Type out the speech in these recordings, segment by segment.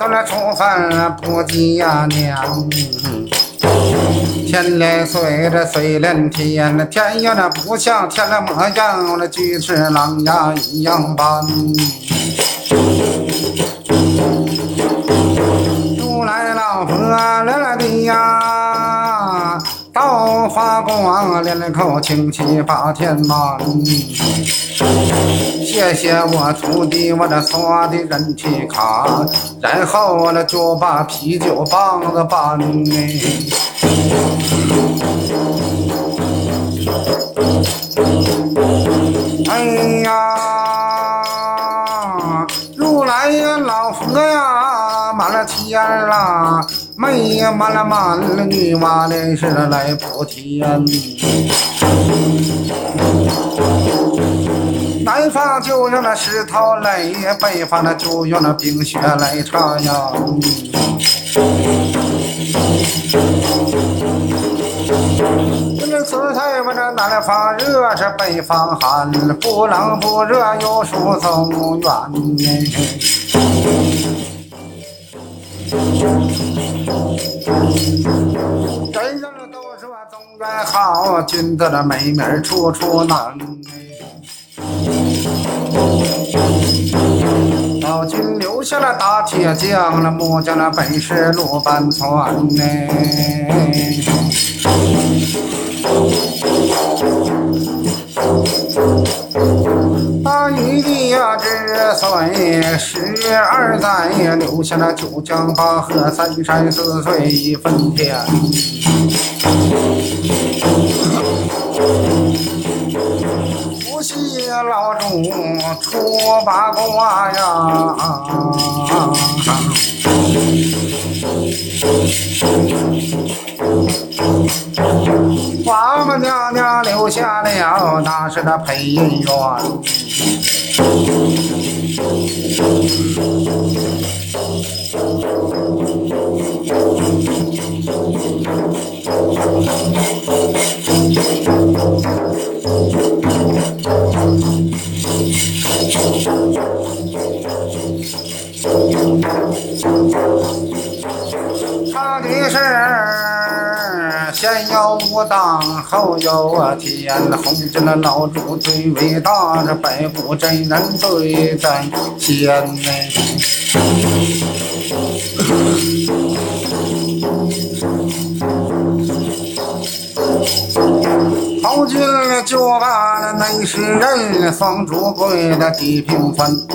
都来出饭不吉呀娘。天连水这水连天，那天呀那不像天的模样，那巨齿狼呀一样般。如来老佛来了的呀，道发光，连口清气把天满。谢谢我徒弟，我这刷的人气卡，然后我这就把啤酒棒子搬。哎呀，如来呀，老佛呀，满了天啦，妹呀嘛了满了，女娲的是来补天。南方就用那石头垒，北方那就用那冰雪来插呀。这紫菜我这南方热，这北方寒，不冷不热有树中原。人人都说中原好，君子的美名处处难。老君留下了大铁匠，那木匠那本事路半船呢。大禹的呀之岁十二载，留下了九江八河三山四水一分田。谢老祖出八卦呀，王母娘娘留下了那是那配音员。啊天，红军那老祖最伟大，这白骨真人最在先呢。后军就把那内侍人双主贵的地平坟。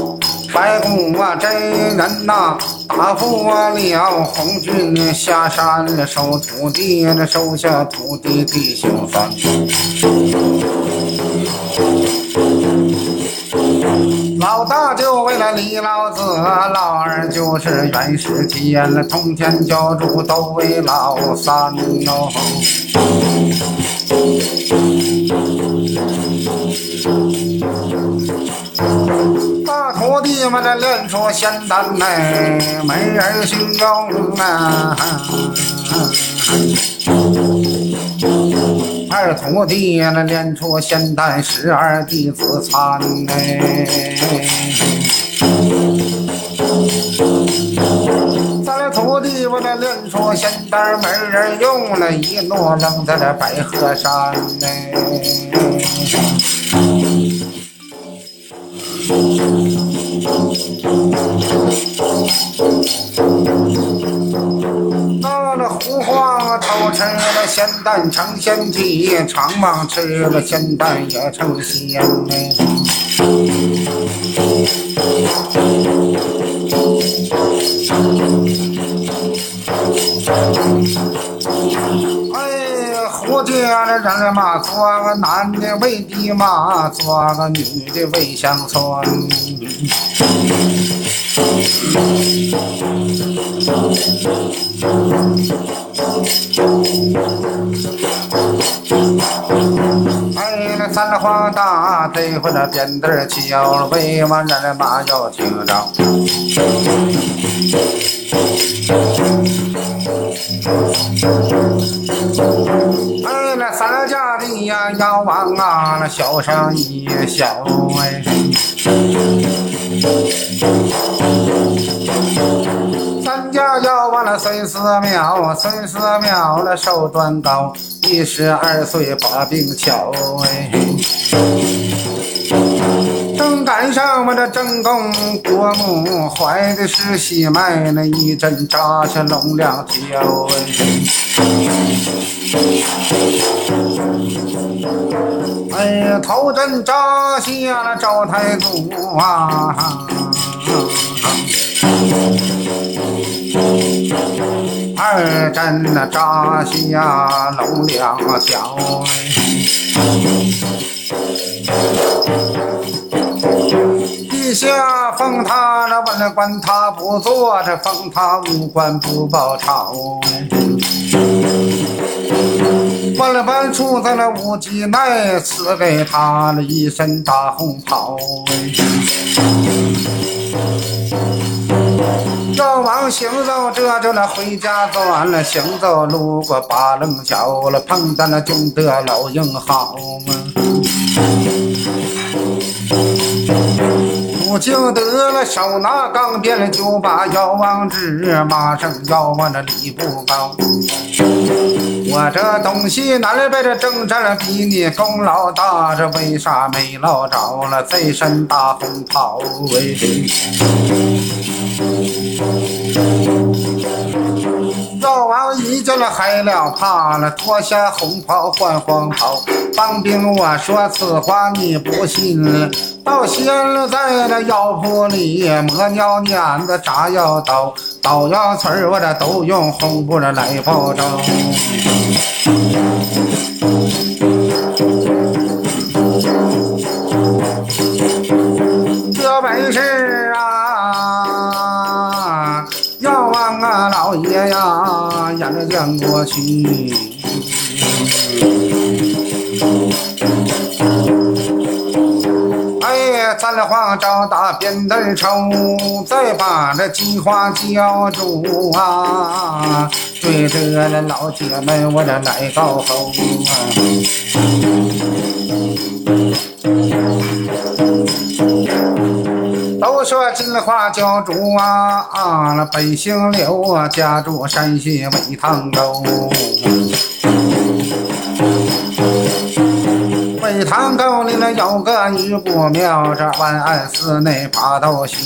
白骨啊，真人呐，答复了红军下山了收徒弟，那收下徒弟弟兄三。老大就为了李老子，老二就是元始天，那通天教主都为老三哦。徒弟们这练出仙丹来，没人形容啊。二徒弟那练出仙丹，十二弟子参哎。三徒弟我那练出仙丹，没人用了，一怒扔在这白鹤山哎。到了胡黄偷吃了仙丹成仙体，长蟒吃了仙丹也成仙呢。家的人嘛，做个男的为爹妈，做个女的为乡村。哎，那三花大对付那扁担儿敲，为嘛人马要听着？哎，那三家的呀，要往啊，那小声一小哎。了孙思邈，孙思邈那寿端高，一十二岁把病巧。哎，正赶上我这正宫国母怀的是喜脉，那一针扎下龙两条。哎，呀，头针扎下了赵太祖啊！二针那扎下龙两条，地下封他那文官他不做，这封他武官不报朝。文官处在了武吉内，赐给他了一身大红袍。赵王行走这就那回家走完了，行走路过八棱桥了，碰到了俊德老英豪。不就得了手拿钢鞭就把妖王治，马上妖王的礼不高。我这东西南北这征战比你功劳大，这为啥没捞着了这身大红袍为谁？赵王一见了害了怕了，脱下红袍换黄袍。当兵我说此话你不信，到现在这药铺里磨尿碾子炸药刀，刀药锤我这都用红布来包着。老爷呀，眼着见过去。哎，咱黄找大扁担抽，再把这金花浇住啊！对着那老铁们，我这来高吼啊！都说金花教主啊，啊，那本姓刘啊，家住山西北塘沟。北塘沟里那有个女姑庙，这万安寺内八道修。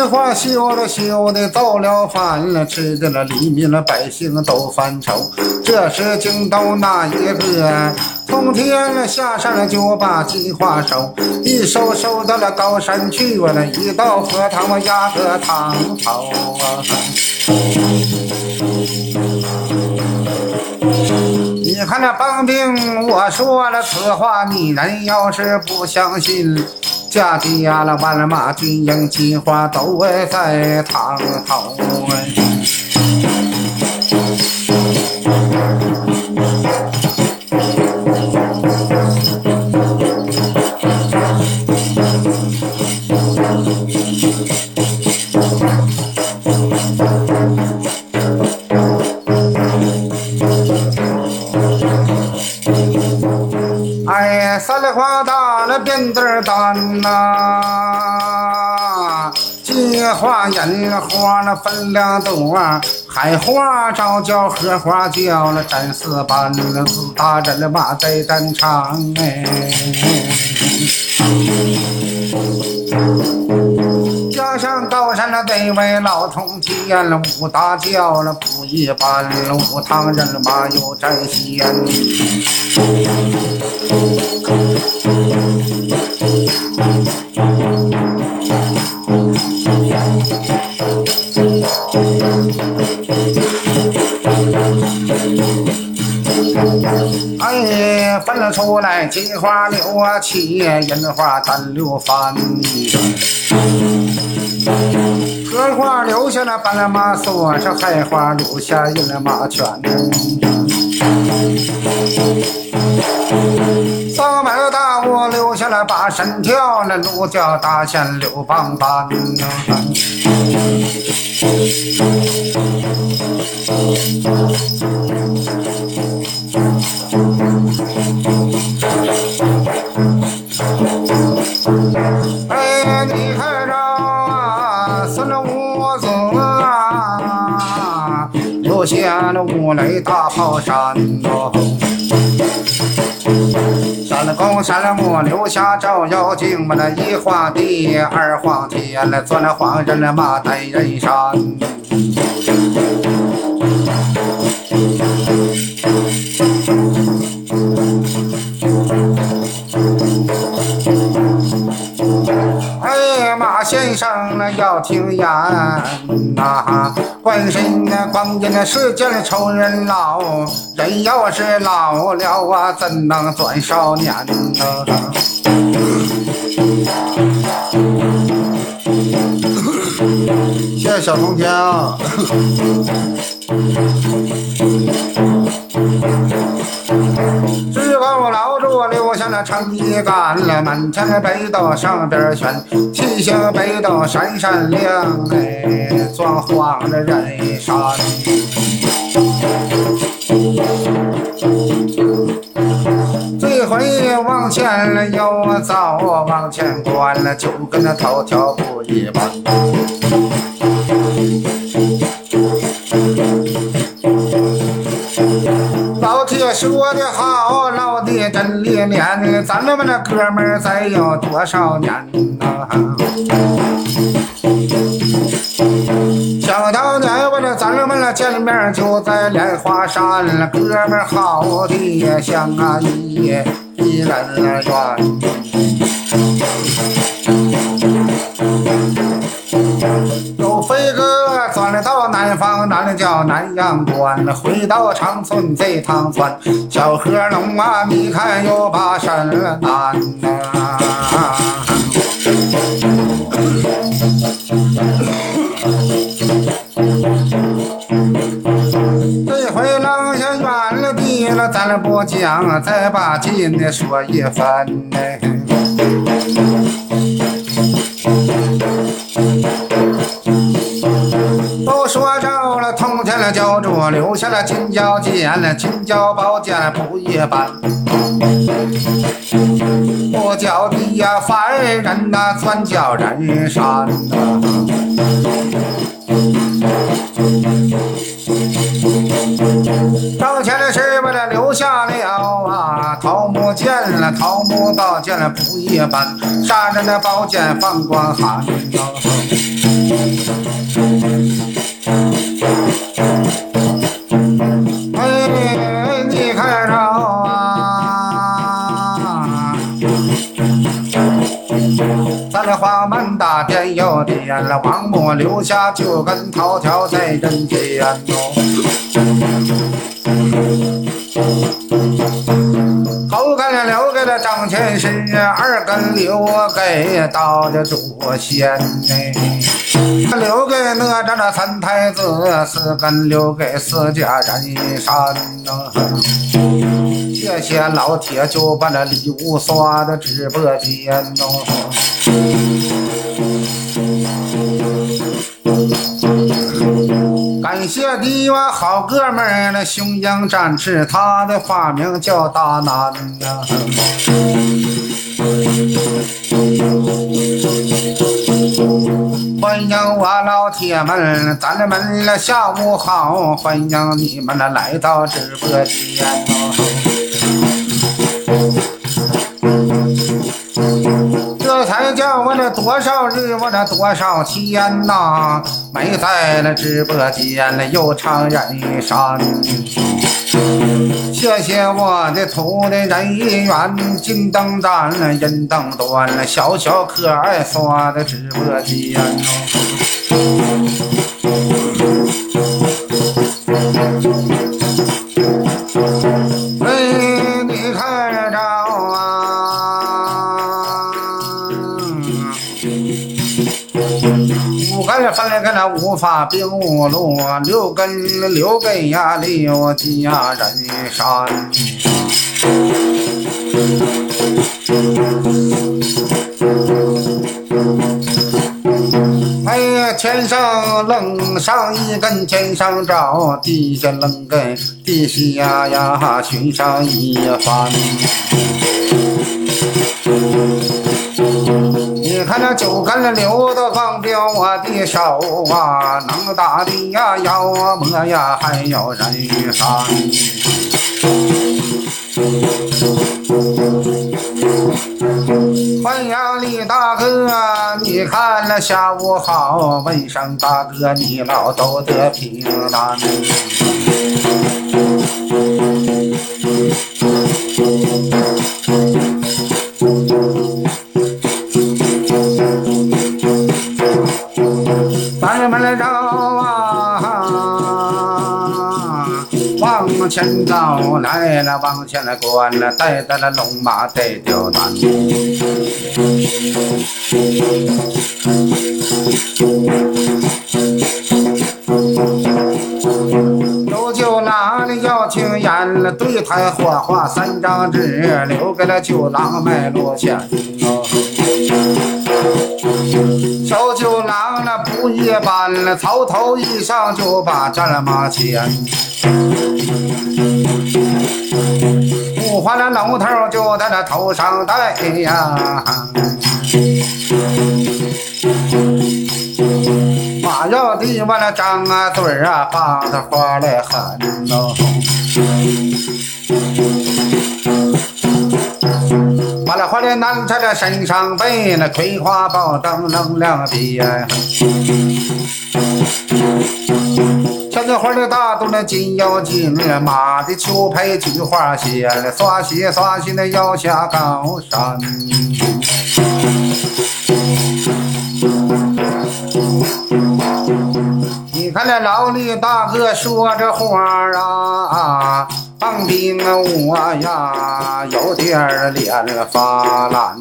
金花修了修的造了反了，吃的了黎民了百姓都犯愁。这时惊到那一个从天了下山了，就把金花收，一收收到了高山去，我那一到荷塘我压个塘头啊。你看那帮兵，我说了此话，你人要是不相信，家底下了万马军营金花都在堂头。哎，花那分量多，海花招叫荷花叫了真四班了，自打人了马在战场哎。加上高山那这位老通天了，武大叫了不一般了，武堂人马有真仙。哎，分了出来，金花柳啊七，银花单六番。荷花留下了斑马锁，这菜花留下银马圈。扫眉大雾留下了八神跳，那鹿角大仙六棒棒。哎，你看着啊，孙武子啊，了五雷大炮山哦。三公三母留下照妖镜嘛，那一皇帝二皇天了，做那黄人了马带人山。哎，马先生那要听言呐，关心那光阴的时间愁人老，人要是老了啊，怎能转少年呢？谢谢小冬天啊。那成衣干了，满天的北斗上边悬，七星北斗闪闪亮，哎，装晃的人山。这回往前了又走，往前观了，就跟那头条不一般。老铁说的好，真历练，咱们那哥们儿再有多少年呐？想当年我这咱们那见面就在莲花山了，哥们儿好的像啊一一人缘。有飞哥转了到南方，那南阳关。回到长春这趟船，小河龙啊，你看又把身难呐。这回扔下远了地了，咱不讲，再把近的说一番呢。我留下了金角剑了，金角宝剑不一般。我叫地呀，凡人呐，专叫人山呐。挣钱的是为了留下了啊，桃木剑了，桃木宝剑了不一般，杀人的宝剑放光寒哎，门大殿又点了，王母留下就跟头条在人间哦。头根留给了张天师，二根留给道的祖先呢，留给哪吒那三太子，四根留给四家人山呢。谢谢老铁，就把那礼物刷到直播间哦。感谢你我好哥们儿那雄鹰展翅，他的花名叫大南呀。欢迎我老铁们，咱们了下午好，欢迎你们来到直播间我这多少日，我这多少天呐，没在了直播间了，又唱人山。谢谢我的徒弟人缘，金灯盏了，银灯端了，小小可爱刷的直播间哦。无法并五路，六根留给呀六家人山。哎呀，天上扔上一根，天上照；地下扔根，地下呀寻上一番。你看那酒干了流的放掉我的手啊，能打的呀妖魔呀，还有人山。欢迎李大哥，你看那下午好，问声大哥，你老都得平安。往前走来了，往前来关了，带着那龙马带吊单。有酒郎的要听言了，对台火化三张纸，留给了酒郎卖路钱。小酒郎那不一般了，草头一上就把战马牵，五花那龙头就在那头上戴呀，马要的完了张啊嘴啊，把他花来喊喽。完了，花脸男在这身上背那葵花宝灯能量鞭，小子花的大肚那金腰金，马的秋配菊花鞋，刷鞋刷鞋那要下高山。你看那老李大哥说这话啊。当兵啊，我呀有点脸发蓝。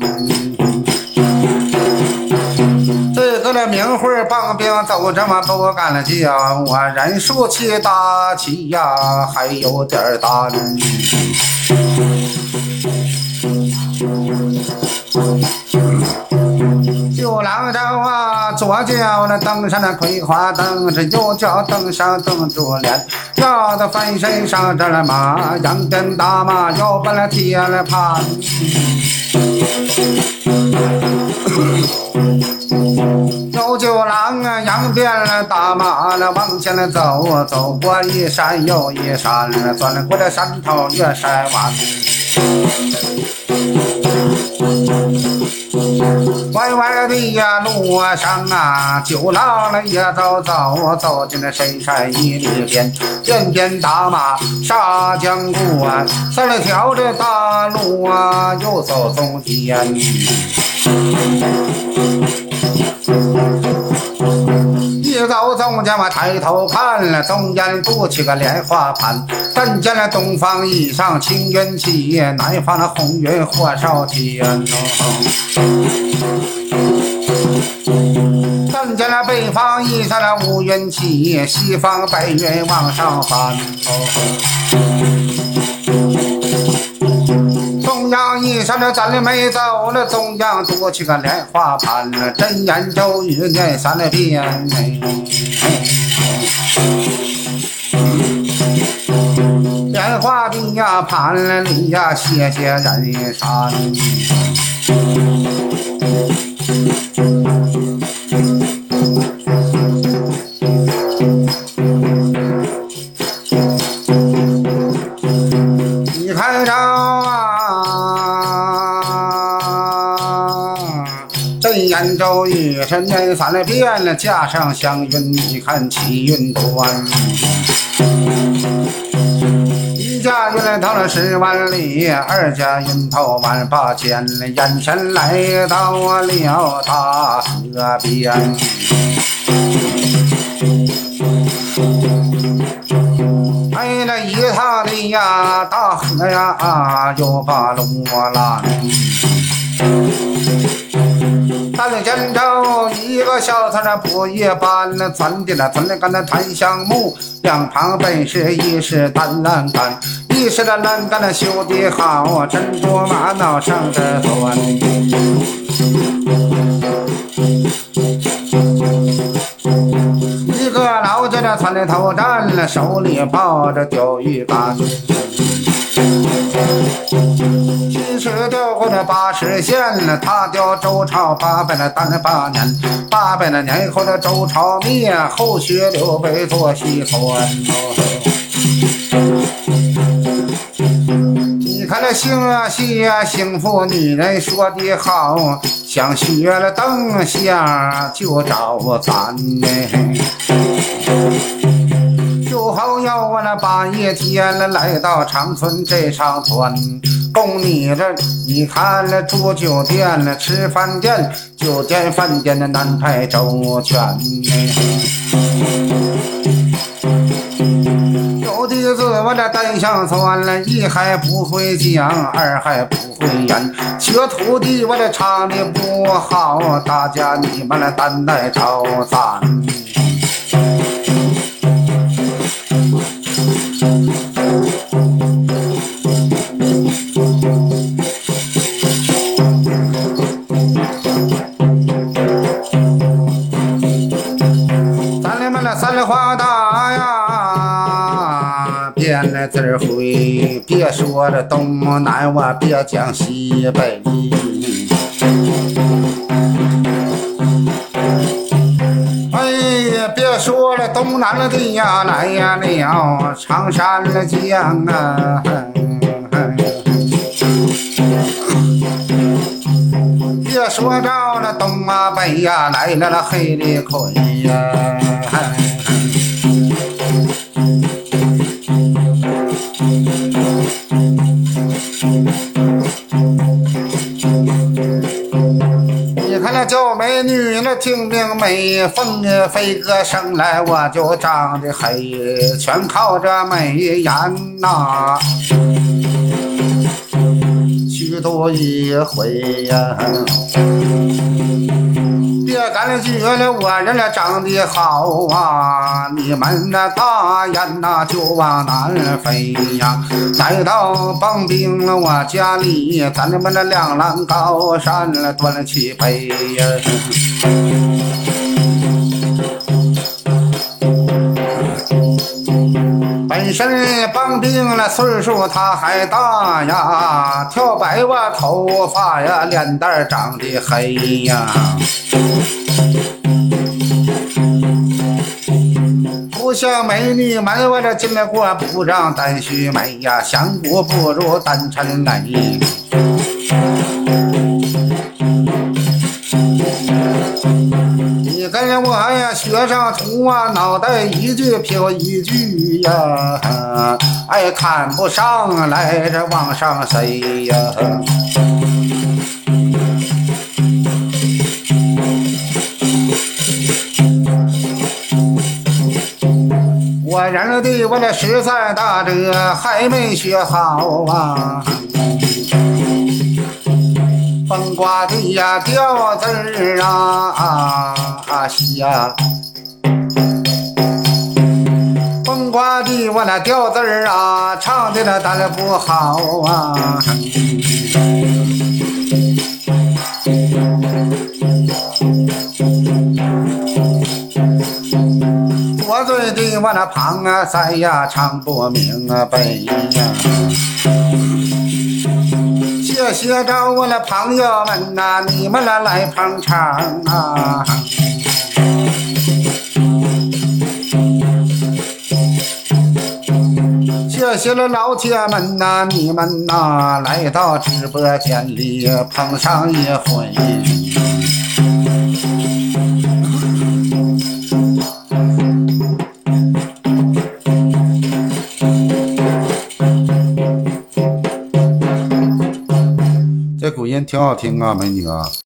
这个那名讳棒兵都这么不敢叫，我人数气大气呀，还有点胆。酒郎着啊，左脚那登上那葵花灯，这右脚登上灯珠帘，要的翻身上这了马，羊鞭打马要把那铁了盘。有酒郎啊，羊鞭打马，往前了走，走过一山又一山，钻过这山头越山弯。歪歪的呀路上啊，酒郎了也走走，走进了深山一里边，遍天打马杀江湖啊，三了条这大路啊，又走中间。走中间我，抬头看了，中间布起个莲花盘，但见了东方以上青云起，南方那红云火烧天哦。看见了北方一上那乌云起，西方白云往上翻。中央一上那咱的没走那，中央多起个莲花盘，真言咒语念三遍。莲花的呀盘里呀，谢谢人山。真言咒语是念三遍了，加上祥云，你看七云端。一家云到了十万里，二家云头万八千，眼前来到了大河边。哎，那一趟的呀，大河呀，又把路拦。但见着一个小摊儿不一般，那钻的那钻的干那檀香木，两旁本是一是单栏杆，一是那栏杆那修的好啊，珍珠玛瑙上的钻。一个老家的窜的头站了，手里抱着钓鱼竿。七十钓过的八十线，了，他叫周朝八百的单八年，八百的年后的周朝灭，后学刘备做西川。你看那姓啊姓啊幸福女人说的好，想学了灯下就找咱呢。就好要我那八一天了，来到长春这上村，供你这，你看了住酒店了，吃饭店，酒店饭店的安排周全有的是我这单相算了，一还不会讲，二还不会演，学徒弟我这唱的不好，大家你们来担待朝咱。字儿会，别说这东南，我别讲西北。哎呀，别说了东南了的呀，来呀了长山了江啊。别说着了东啊北呀，来了那黑的魁呀。女，那听明美，凤飞哥生来我就长得黑，全靠这美颜呐，许多一回呀。感觉了我人了长得好啊，你们那大雁呐就往南飞呀，来到棒冰了我家里，咱们那两栏高山了端起杯呀。身棒冰了岁数他还大呀，跳白我头发呀，脸蛋长得黑呀。不像美女们，我这进来过不让单须美呀，香国不如单陈美。上图啊，脑袋一句飘一句呀，哎看不上来这往上塞呀。我人的我这实在大这还没学好啊，风刮地呀掉字儿啊啊西呀，风刮地我那掉字儿啊，唱的那当然不好啊。我那旁啊塞呀唱不明啊白呀，谢谢着我那朋友们呐，你们来来捧场啊！谢谢了老铁们呐，你们呐来到直播间里捧上一回。这古音挺好听啊，美女啊。